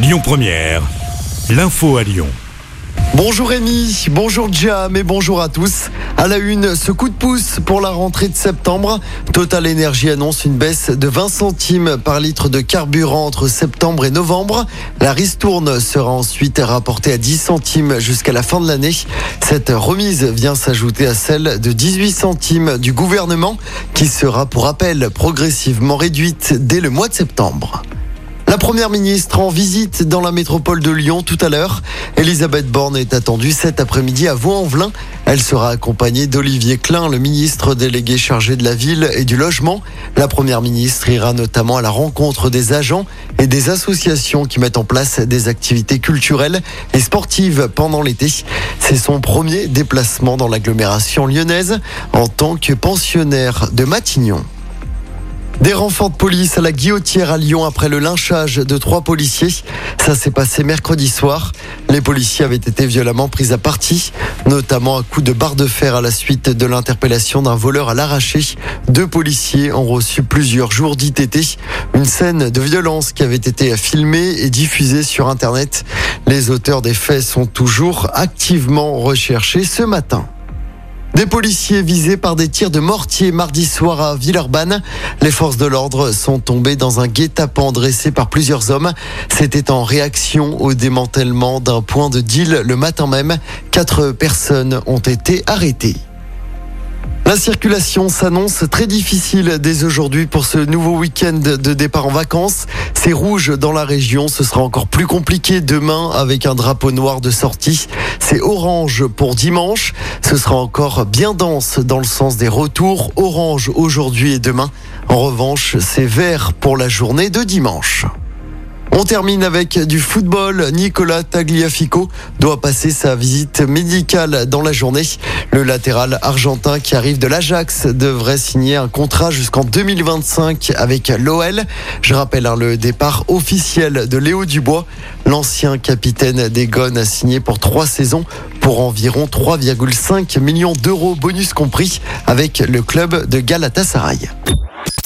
Lyon Première, l'info à Lyon. Bonjour Rémi, bonjour Jam et bonjour à tous. À la une, ce coup de pouce pour la rentrée de septembre. Total Energy annonce une baisse de 20 centimes par litre de carburant entre septembre et novembre. La ristourne sera ensuite rapportée à 10 centimes jusqu'à la fin de l'année. Cette remise vient s'ajouter à celle de 18 centimes du gouvernement qui sera pour rappel progressivement réduite dès le mois de septembre. La première ministre en visite dans la métropole de Lyon tout à l'heure. Elisabeth Borne est attendue cet après-midi à Vaux-en-Velin. Elle sera accompagnée d'Olivier Klein, le ministre délégué chargé de la ville et du logement. La première ministre ira notamment à la rencontre des agents et des associations qui mettent en place des activités culturelles et sportives pendant l'été. C'est son premier déplacement dans l'agglomération lyonnaise en tant que pensionnaire de Matignon. Des renforts de police à la guillotière à Lyon après le lynchage de trois policiers. Ça s'est passé mercredi soir. Les policiers avaient été violemment pris à partie, notamment à coups de barre de fer à la suite de l'interpellation d'un voleur à l'arraché. Deux policiers ont reçu plusieurs jours d'ITT. Une scène de violence qui avait été filmée et diffusée sur Internet. Les auteurs des faits sont toujours activement recherchés ce matin. Des policiers visés par des tirs de mortier mardi soir à Villeurbanne. Les forces de l'ordre sont tombées dans un guet-apens dressé par plusieurs hommes. C'était en réaction au démantèlement d'un point de deal le matin même. Quatre personnes ont été arrêtées. La circulation s'annonce très difficile dès aujourd'hui pour ce nouveau week-end de départ en vacances. C'est rouge dans la région. Ce sera encore plus compliqué demain avec un drapeau noir de sortie. C'est orange pour dimanche. Ce sera encore bien dense dans le sens des retours. Orange aujourd'hui et demain. En revanche, c'est vert pour la journée de dimanche. On termine avec du football. Nicolas Tagliafico doit passer sa visite médicale dans la journée. Le latéral argentin qui arrive de l'Ajax devrait signer un contrat jusqu'en 2025 avec l'OL. Je rappelle hein, le départ officiel de Léo Dubois. L'ancien capitaine des Gones a signé pour trois saisons pour environ 3,5 millions d'euros bonus compris avec le club de Galatasaray.